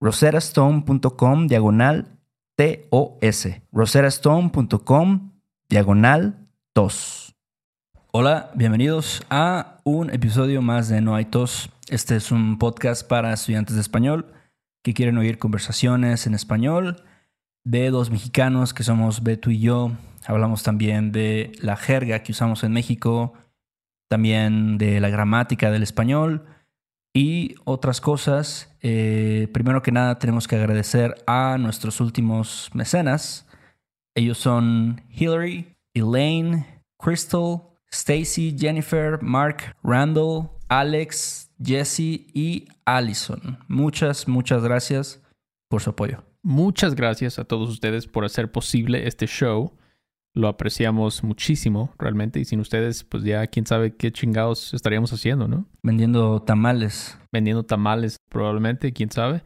roserastone.com diagonal TOS. roserastone.com diagonal TOS. Hola, bienvenidos a un episodio más de No hay tos. Este es un podcast para estudiantes de español que quieren oír conversaciones en español de dos mexicanos que somos Beto y yo. Hablamos también de la jerga que usamos en México, también de la gramática del español y otras cosas. Eh, primero que nada tenemos que agradecer a nuestros últimos mecenas. Ellos son Hillary, Elaine, Crystal, Stacy, Jennifer, Mark, Randall, Alex, Jesse y Allison. Muchas, muchas gracias por su apoyo. Muchas gracias a todos ustedes por hacer posible este show. Lo apreciamos muchísimo, realmente. Y sin ustedes, pues ya quién sabe qué chingados estaríamos haciendo, ¿no? Vendiendo tamales. Vendiendo tamales, probablemente, quién sabe.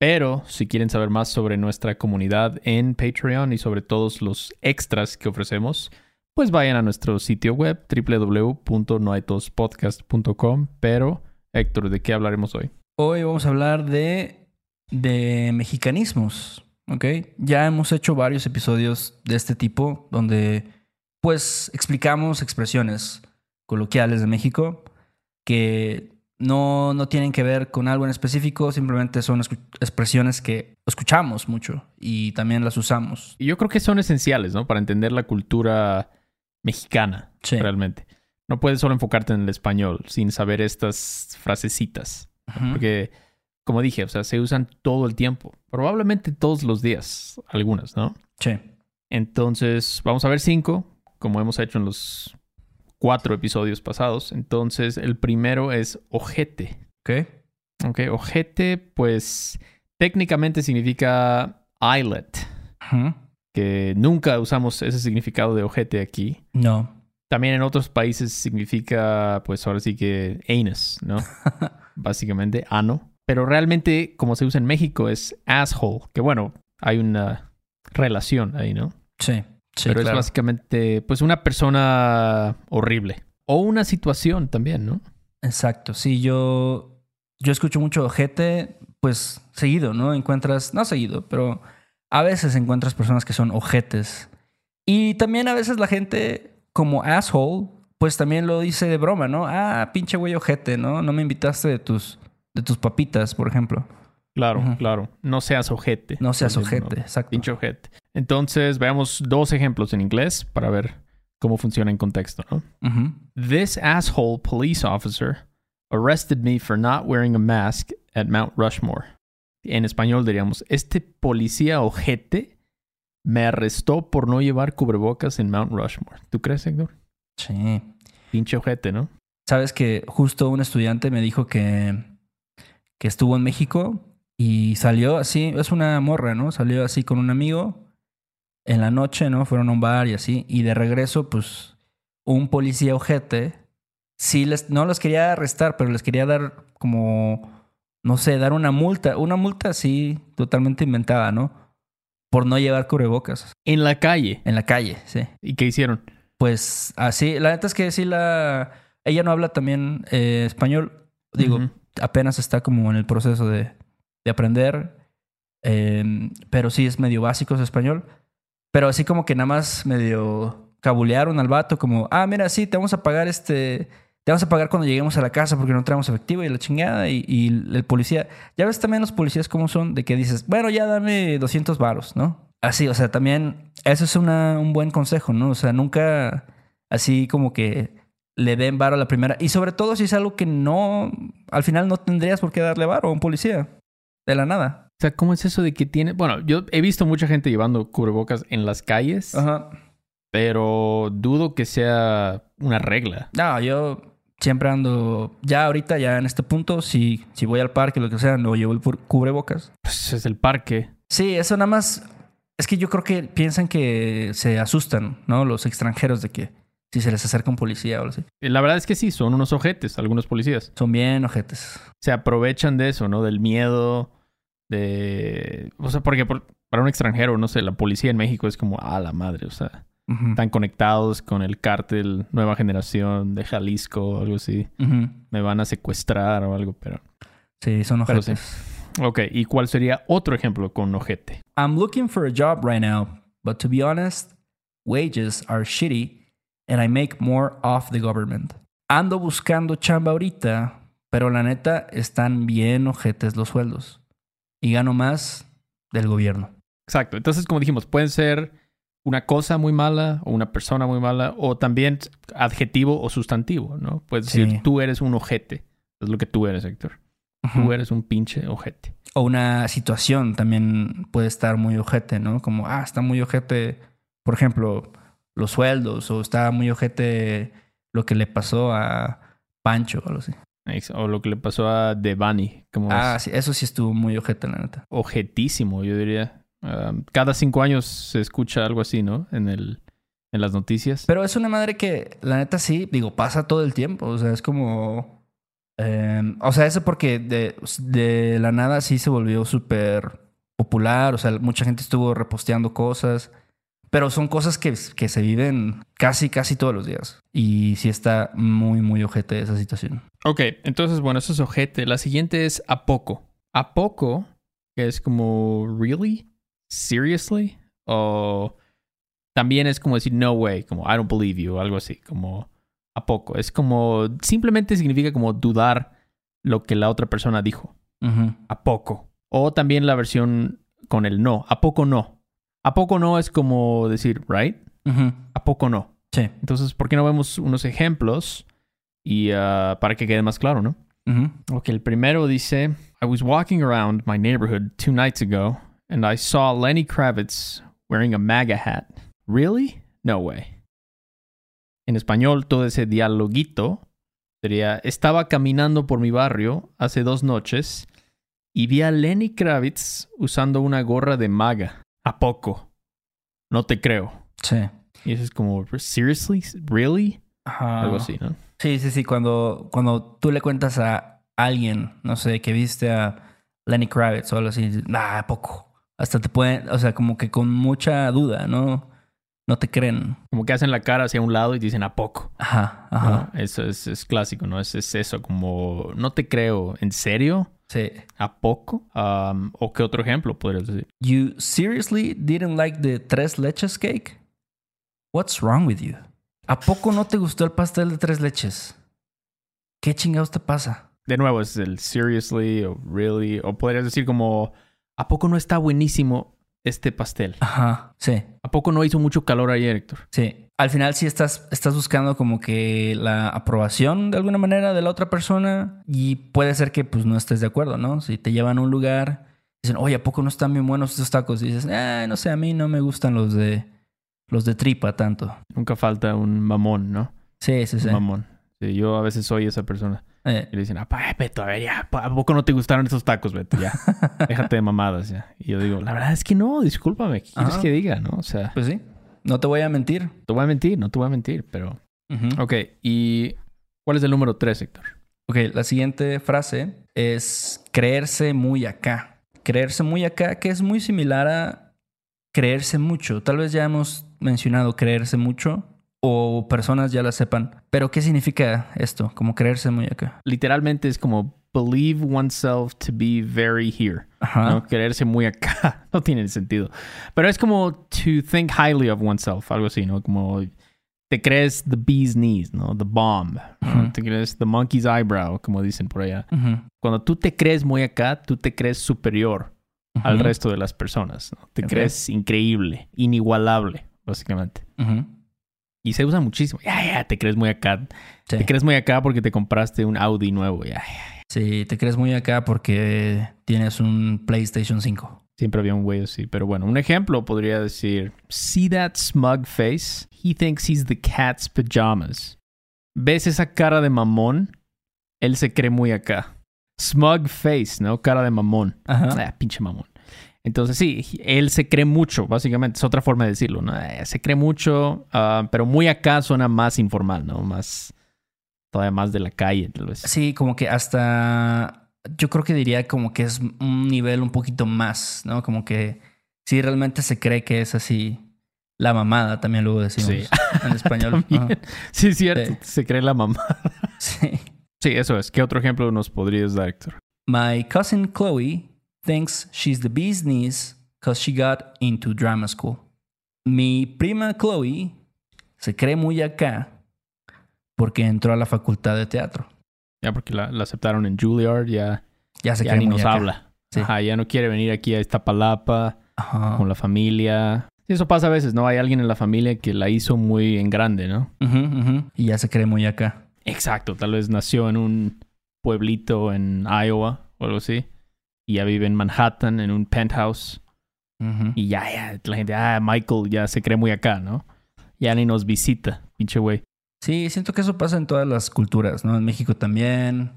Pero si quieren saber más sobre nuestra comunidad en Patreon y sobre todos los extras que ofrecemos, pues vayan a nuestro sitio web www.noaitospodcast.com. Pero, Héctor, ¿de qué hablaremos hoy? Hoy vamos a hablar de, de mexicanismos. ¿Ok? Ya hemos hecho varios episodios de este tipo donde pues explicamos expresiones coloquiales de México que no, no tienen que ver con algo en específico, simplemente son expresiones que escuchamos mucho y también las usamos. Y yo creo que son esenciales, ¿no? Para entender la cultura mexicana, realmente. No puedes solo enfocarte en el español sin saber estas frasecitas. Porque como dije, o sea, se usan todo el tiempo. Probablemente todos los días, algunas, ¿no? Sí. Entonces, vamos a ver cinco, como hemos hecho en los cuatro episodios pasados. Entonces, el primero es ojete. Ok. Ok, ojete, pues técnicamente significa eyelet. Que nunca usamos ese significado de ojete aquí. No. También en otros países significa, pues ahora sí que anus, ¿no? Básicamente, ano. Pero realmente, como se usa en México, es asshole. Que bueno, hay una relación ahí, ¿no? Sí. sí Pero es básicamente, pues, una persona horrible. O una situación también, ¿no? Exacto. Sí, yo, yo escucho mucho ojete, pues, seguido, ¿no? Encuentras, no seguido, pero a veces encuentras personas que son ojetes. Y también a veces la gente, como asshole, pues también lo dice de broma, ¿no? Ah, pinche güey ojete, ¿no? No me invitaste de tus de tus papitas, por ejemplo. Claro, claro. No seas ojete. No seas ojete, exacto. Pinche ojete. Entonces, veamos dos ejemplos en inglés para ver cómo funciona en contexto, ¿no? This asshole police officer arrested me for not wearing a mask at Mount Rushmore. En español diríamos, este policía ojete me arrestó por no llevar cubrebocas en Mount Rushmore. ¿Tú crees, Héctor? Sí. Pinche ojete, ¿no? Sabes que justo un estudiante me dijo que, que estuvo en México y salió así, es una morra, ¿no? Salió así con un amigo en la noche, ¿no? Fueron a un bar y así. Y de regreso, pues, un policía ojete, sí, les, no los quería arrestar, pero les quería dar como, no sé, dar una multa. Una multa así, totalmente inventada, ¿no? Por no llevar cubrebocas. En la calle. En la calle, sí. ¿Y qué hicieron? Pues así, la neta es que sí la... Ella no habla también eh, español. Digo, apenas está como en el proceso de, de aprender. Em, pero sí es medio básico su español. Pero así como que nada más medio cabulearon al vato, como, ah, mira, sí, te vamos a pagar este. Te vamos a pagar cuando lleguemos a la casa porque no traemos efectivo y la chingada. Y, el policía. Ya ves también los policías cómo son, de que dices, bueno, ya dame 200 varos, ¿no? Así, o sea, también. Eso es una, un buen consejo, ¿no? O sea, nunca así como que le den varo a la primera. Y sobre todo si es algo que no. Al final no tendrías por qué darle varo a un policía. De la nada. O sea, ¿cómo es eso de que tiene...? Bueno, yo he visto mucha gente llevando cubrebocas en las calles. Ajá. Pero dudo que sea una regla. No, yo siempre ando... Ya ahorita, ya en este punto, si, si voy al parque, lo que sea, no llevo el cubrebocas. Pues es el parque. Sí, eso nada más... Es que yo creo que piensan que se asustan, ¿no? Los extranjeros de que si se les acerca un policía o algo así. La verdad es que sí, son unos ojetes, algunos policías. Son bien ojetes. Se aprovechan de eso, ¿no? Del miedo, de... O sea, porque para un extranjero, no sé, la policía en México es como, ah, la madre, o sea, están conectados con el cártel Nueva Generación de Jalisco o algo así. Me van a secuestrar o algo, pero... Sí, son ojetes. Ok, ¿y cuál sería otro ejemplo con ojete? I'm looking for a job right now, but to be honest, wages are shitty and I make more off the government. Ando buscando chamba ahorita, pero la neta están bien ojetes los sueldos y gano más del gobierno. Exacto. Entonces, como dijimos, pueden ser una cosa muy mala o una persona muy mala o también adjetivo o sustantivo, ¿no? Puedes decir, tú eres un ojete. Es lo que tú eres, Héctor. Tú eres un pinche ojete. O una situación también puede estar muy ojete, ¿no? Como, ah, está muy ojete, por ejemplo, los sueldos o está muy ojete lo que le pasó a Pancho o algo así. O lo que le pasó a Devani. Ah, sí, eso sí estuvo muy ojete, la neta. Ojetísimo, yo diría. cada cinco años se escucha algo así, ¿no? En el en las noticias. Pero es una madre que, la neta, sí, digo, pasa todo el tiempo. O sea, es como. Em, o sea, eso porque de, de la nada sí se volvió súper popular. O sea, mucha gente estuvo reposteando cosas. Pero son cosas que, que, se viven casi, casi todos los días. Y sí está muy, muy ojete esa situación. Ok, entonces, bueno, eso es ojete. La siguiente es a poco. A poco, que es como, ¿really? ¿Seriously? O también es como decir, no way, como, I don't believe you, algo así, como a poco. Es como, simplemente significa como dudar lo que la otra persona dijo. A poco. O también la versión con el no. A poco no. ¿A poco no es como decir, right? ¿A poco no? Sí. Entonces, ¿por qué no vemos unos ejemplos? Y uh, para que quede más claro, ¿no? Ok, el primero dice, I was walking around my neighborhood two nights ago and I saw Lenny Kravitz wearing a MAGA hat. Really? No way. En español, todo ese dialoguito sería, estaba caminando por mi barrio hace dos noches y vi a Lenny Kravitz usando una gorra de MAGA. ¿A poco? No te creo. Sí. Y eso es como, ¿seriously? ¿Really? Algo así, ¿no? Sí, sí, sí. Cuando, cuando tú le cuentas a alguien, no sé, que viste a Lenny Kravitz o algo así, ¿a poco? Hasta te pueden, o sea, como que con mucha duda, ¿no? No te creen. Como que hacen la cara hacia un lado y dicen a poco. Ajá, ajá. Eso es, es, clásico, ¿no? Es, es eso, como, no te creo, ¿en serio? Sí. ¿A poco? Um, ¿O qué otro ejemplo podrías decir? You seriously didn't like the tres leches cake? What's wrong with you? ¿A poco no te gustó el pastel de tres leches? ¿Qué chingados te pasa? De nuevo, es el seriously o really. O podrías decir como, ¿a poco no está buenísimo este pastel? Ajá, sí. ¿A poco no hizo mucho calor ayer, Héctor? Sí. Al final sí estás, estás buscando como que la aprobación de alguna manera de la otra persona y puede ser que pues no estés de acuerdo, ¿no? Si te llevan a un lugar dicen, oye, ¿a poco no están bien buenos estos tacos? Y dices, eh, no sé, a mí no me gustan los de los de tripa tanto. Nunca falta un mamón, ¿no? Sí, sí, sí. Un mamón. Sí, yo a veces soy esa persona. Eh. Y le dicen, ah, Beto, a ver, ya, ¿a poco no te gustaron estos tacos, Beto? Ya, déjate de mamadas, ya. Y yo digo, la verdad es que no, discúlpame, ¿qué quieres que diga, no? O sea... Pues sí, no te voy a mentir. Te voy a mentir, no te voy a mentir, pero... Ok, ¿y cuál es el número tres, Héctor? Ok, la siguiente frase es creerse muy acá. Creerse muy acá, que es muy similar a creerse mucho. Tal vez ya hemos mencionado creerse mucho, o personas ya la sepan. Pero ¿qué significa esto? Como creerse muy acá. Literalmente es como believe oneself to be very here. ¿no? Creerse muy acá. No tiene sentido. Pero es como to think highly of oneself, algo así, ¿no? Como te crees the bee's knees, ¿no? The bomb. Te crees the monkey's eyebrow, como dicen por allá. Cuando tú te crees muy acá, tú te crees superior al resto de las personas. ¿no? Te crees increíble, inigualable, básicamente. Y se usa muchísimo. Ya, ya, te crees muy acá. Te crees muy acá porque te compraste un Audi nuevo. Ya, ya. Sí, te crees muy acá porque tienes un PlayStation 5. Siempre había un güey así. Pero bueno, un ejemplo podría decir: See that smug face? He thinks he's the cat's pajamas. ¿Ves esa cara de mamón? Él se cree muy acá. Smug face, ¿no? Cara de mamón. Ajá. Ah, pinche mamón. Entonces sí, él se cree mucho, básicamente, es otra forma de decirlo, ¿no? Eh, se cree mucho, ah, pero muy acá suena más informal, ¿no? Más, todavía más de la calle, tal vez. Sí, como que hasta, yo creo que diría como que es un nivel un poquito más, ¿no? Como que sí realmente se cree que es así la mamada, también luego decimos sí. en español. sí, cierto, se cree la mamada. sí. Sí, eso es. ¿Qué otro ejemplo nos podrías dar, Héctor? My cousin Chloe thinks she's the bee's knees because she got into drama school. Mi prima Chloe se cree muy acá porque entró a la facultad de teatro. Ya porque la, aceptaron en Juilliard, ya, ya, se ya ni nos habla. ya no quiere venir aquí a esta palapa con la familia. eso pasa a veces, ¿no? Hay alguien en la familia que la hizo muy en grande, ¿no? Y ya se cree muy acá. Exacto, tal vez nació en un pueblito en Iowa o algo así y ya vive en Manhattan en un penthouse. Y ya, ya, la gente, ah, Michael ya se cree muy acá, ¿no? Ya ni nos visita, pinche güey. Sí, siento que eso pasa en todas las culturas, ¿no? En México también.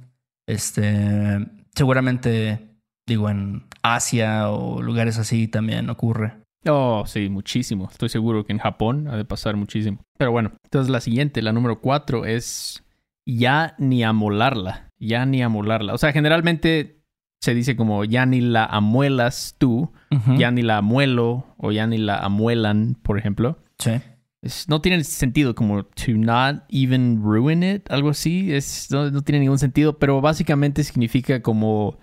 Este, seguramente, digo, en Asia o lugares así también ocurre. Oh, sí, muchísimo. Estoy seguro que en Japón ha de pasar muchísimo. Pero bueno, entonces la siguiente, la número cuatro, es ya ni amolarla. Ya ni amolarla. O sea, generalmente se dice como ya ni la amuelas tú, ya ni la amuelo o ya ni la amuelan, por ejemplo. Sí. no tiene sentido como to not even ruin it, algo así. Es, no, tiene ningún sentido, pero básicamente significa como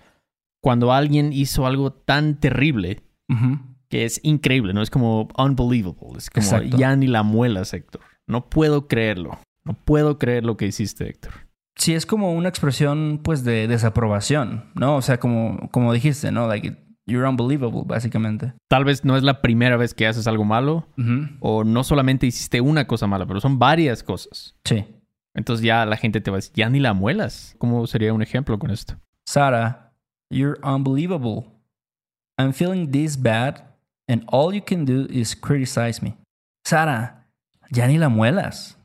cuando alguien hizo algo tan terrible que es increíble, ¿no? Es como unbelievable. Es como ya ni la muelas, Héctor. No puedo creerlo. No puedo creer lo que hiciste, Héctor. Sí, es como una expresión, pues, de desaprobación, ¿no? O sea, como, como dijiste, ¿no? Like, you're unbelievable, básicamente. Tal vez no es la primera vez que haces algo malo, o no solamente hiciste una cosa mala, pero son varias cosas. Sí. Entonces ya la gente te va a decir, ya ni la muelas. ¿Cómo sería un ejemplo con esto? Sara, you're unbelievable. I'm feeling this bad, and all you can do is criticize me. Sara, ya ni la muelas.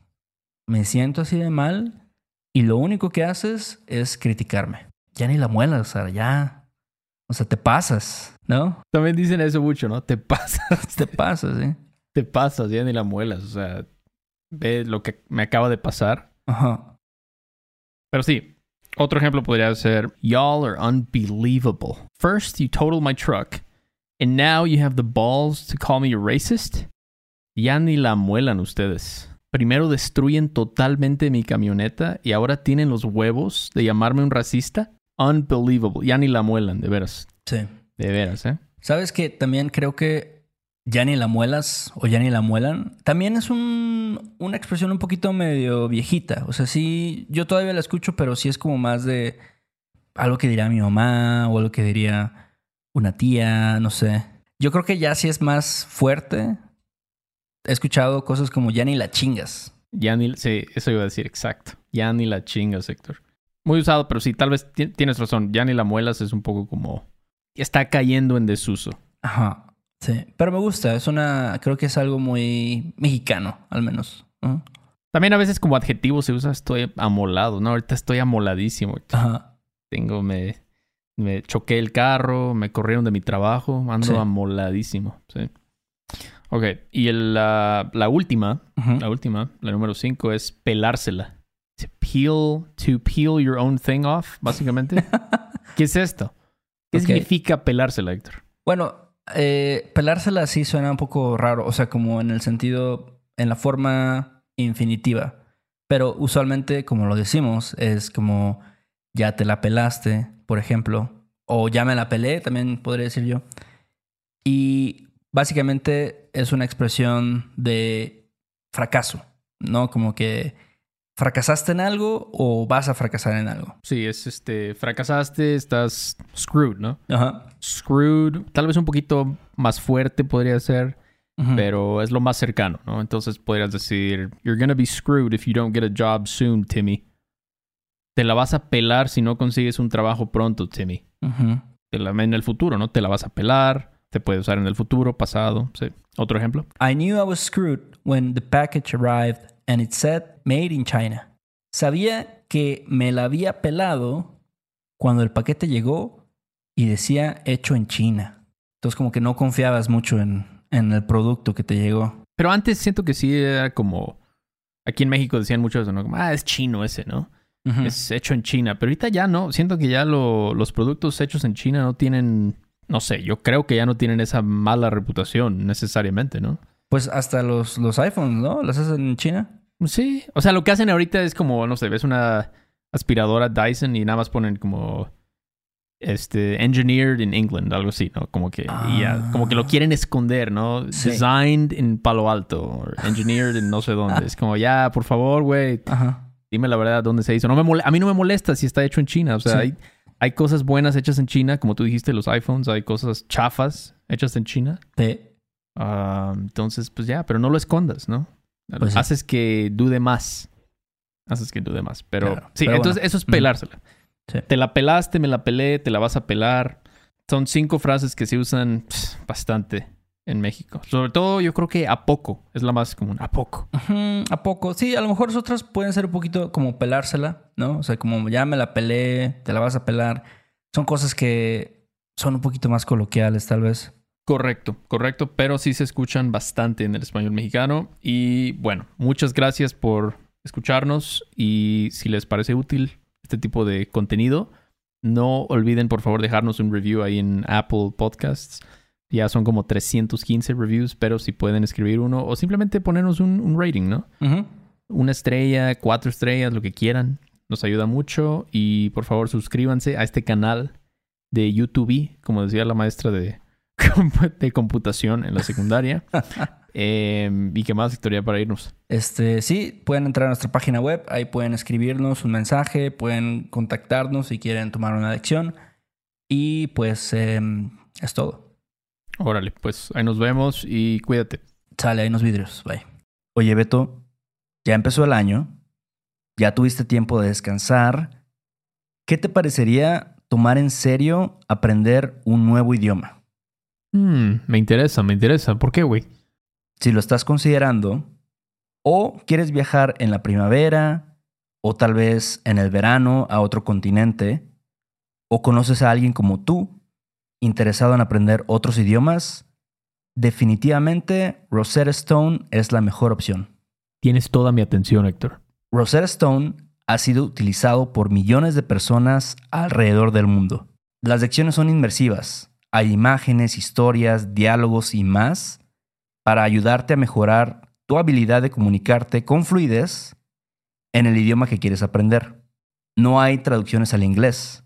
Me siento así de mal y lo único que haces es criticarme. Ya ni la muelas, Sara, ya. O sea, te pasas, ¿no? También dicen eso mucho, ¿no? Te pasas. te pasas, ¿eh? Te pasas, ya ni la muelas. O sea, ve lo que me acaba de pasar. Ajá. Pero sí, otro ejemplo podría ser, Y'all are unbelievable. First, you total my truck. And now you have the balls to call me a racist. Ya ni la muelan ustedes. Primero destruyen totalmente mi camioneta y ahora tienen los huevos de llamarme un racista. Unbelievable. Ya ni la muelan, de veras. Sí. De veras, ¿eh? Sabes que también creo que ya ni la muelas o ya ni la muelan, también es un, una expresión un poquito medio viejita. O sea, sí, yo todavía la escucho, pero sí es como más de algo que diría mi mamá o algo que diría una tía, no sé. Yo creo que ya sí es más fuerte he escuchado cosas como ya ni la chingas. Ya ni, sí, eso iba a decir, exacto. Ya ni la chingas, Héctor. Muy usado, pero sí, tal vez tienes razón. Ya ni la muelas es un poco como... está cayendo en desuso. Ajá. Sí, pero me gusta, es una, creo que es algo muy mexicano, al menos. También a veces como adjetivo se usa estoy amolado, ¿no? Ahorita estoy amoladísimo. Ajá. Tengo, me, me choqué el carro, me corrieron de mi trabajo, ando amoladísimo, sí. Ok, y la, la, última, la última, la número cinco es pelársela. To peel, to peel your own thing off, básicamente. ¿Qué es esto? ¿Qué significa pelársela, Héctor? Bueno, eh, pelársela sí suena un poco raro, o sea, como en el sentido, en la forma infinitiva. Pero usualmente, como lo decimos, es como ya te la pelaste, por ejemplo, o ya me la pelé, también podría decir yo. Y básicamente es una expresión de fracaso, ¿no? Como que fracasaste en algo o vas a fracasar en algo. Sí, es este, fracasaste, estás screwed, ¿no? Ajá. Screwed, tal vez un poquito más fuerte podría ser, pero es lo más cercano, ¿no? Entonces podrías decir, you're gonna be screwed if you don't get a job soon, Timmy. Te la vas a pelar si no consigues un trabajo pronto, Timmy. Te la, en el futuro, ¿no? Te la vas a pelar, te puede usar en el futuro, pasado, sí. Otro ejemplo. I knew I was screwed when the package arrived and it said made in China. Sabía que me la había pelado cuando el paquete llegó y decía hecho en China. Entonces como que no confiabas mucho en, en el producto que te llegó. Pero antes siento que sí era como... Aquí en México decían mucho eso, ¿no? Como, ah, es chino ese, ¿no? Es hecho en China. Pero ahorita ya no. Siento que ya los productos hechos en China no tienen... No sé, yo creo que ya no tienen esa mala reputación necesariamente, ¿no? Pues hasta los, los iPhones, ¿no? ¿Las hacen en China? Sí, o sea, lo que hacen ahorita es como, no sé, ves una aspiradora Dyson y nada más ponen como este engineered in England, algo así, ¿no? Como que como que lo ah. quieren esconder, ¿no? Designed en Palo Alto, engineered en no sé dónde. Es como, ya, por favor, güey. Dime la verdad dónde se hizo. No me a mí no me molesta si está hecho en China, o sea, hay, hay cosas buenas hechas en China, como tú dijiste, los iPhones, hay cosas chafas hechas en China. Sí. Ah, entonces, pues ya, pero no lo escondas, ¿no? Pues Haces que dude más. Haces que dude más. Pero sí, entonces eso es pelársela. Te la pelaste, me la pelé, te la vas a pelar. Son cinco frases que se usan bastante en México. Sobre todo yo creo que a poco es la más común. A poco. a poco. Sí, a lo mejor otras pueden ser un poquito como pelársela, ¿no? O sea, como ya me la pelé, te la vas a pelar. Son cosas que son un poquito más coloquiales tal vez. Correcto, correcto, pero sí se escuchan bastante en el español mexicano. Y bueno, muchas gracias por escucharnos y si les parece útil este tipo de contenido, no olviden por favor dejarnos un review ahí en Apple Podcasts. Ya son como 315 reviews, pero si pueden escribir uno o simplemente ponernos un, rating, ¿no? Una estrella, cuatro estrellas, lo que quieran. Nos ayuda mucho y por favor suscríbanse a este canal de YouTube, como decía la maestra de de computación en la secundaria. Em, ¿Y qué más, Victoria, para irnos? Este, sí, pueden entrar a nuestra página web, ahí pueden escribirnos un mensaje, pueden contactarnos si quieren tomar una lección. Y pues em, es todo. Órale, pues ahí nos vemos y cuídate. Sale, ahí nos vidrios. Bye. Oye, Beto, ya empezó el año, ya tuviste tiempo de descansar. ¿Qué te parecería tomar en serio aprender un nuevo idioma? Hmm, me interesa, me interesa. ¿Por qué, güey? Si lo estás considerando, o quieres viajar en la primavera, o tal vez en el verano a otro continente, o conoces a alguien como tú, interesado en aprender otros idiomas, definitivamente Rosetta Stone es la mejor opción. Tienes toda mi atención, Héctor. Rosetta Stone ha sido utilizado por millones de personas alrededor del mundo. Las lecciones son inmersivas, hay imágenes, historias, diálogos y más para ayudarte a mejorar tu habilidad de comunicarte con fluidez en el idioma que quieres aprender. No hay traducciones al inglés.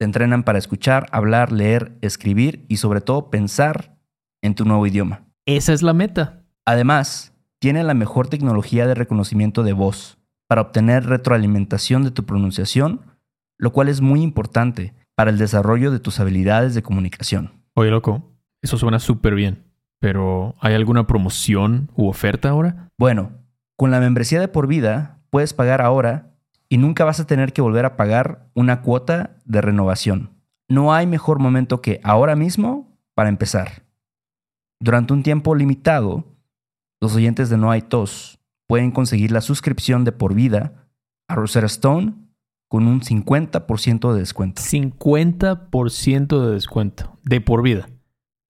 Te entrenan para escuchar, hablar, leer, escribir y sobre todo pensar en tu nuevo idioma. Esa es la meta. Además, tiene la mejor tecnología de reconocimiento de voz para obtener retroalimentación de tu pronunciación, lo cual es muy importante para el desarrollo de tus habilidades de comunicación. Oye, loco, eso suena súper bien, pero ¿hay alguna promoción u oferta ahora? Bueno, con la membresía de por vida puedes pagar ahora y nunca vas a tener que volver a pagar una cuota de renovación. no hay mejor momento que ahora mismo para empezar. Durante un tiempo limitado, los oyentes de No hay tos pueden conseguir la suscripción de por vida a Rosetta Stone con un 50% de descuento. 50% de descuento de por vida.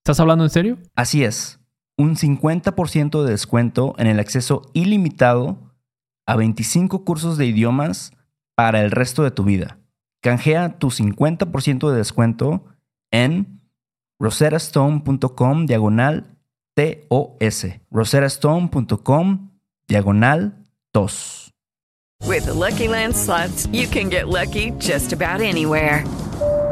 ¿Estás hablando en serio? Así es. Un 50% de descuento en el acceso ilimitado a 25 cursos de idiomas para el resto de tu vida. Canjea tu 50% de descuento en roserastone.com diagonal TOS. roserastone.com diagonal TOS. With the Lucky Land slots, you can get lucky just about anywhere.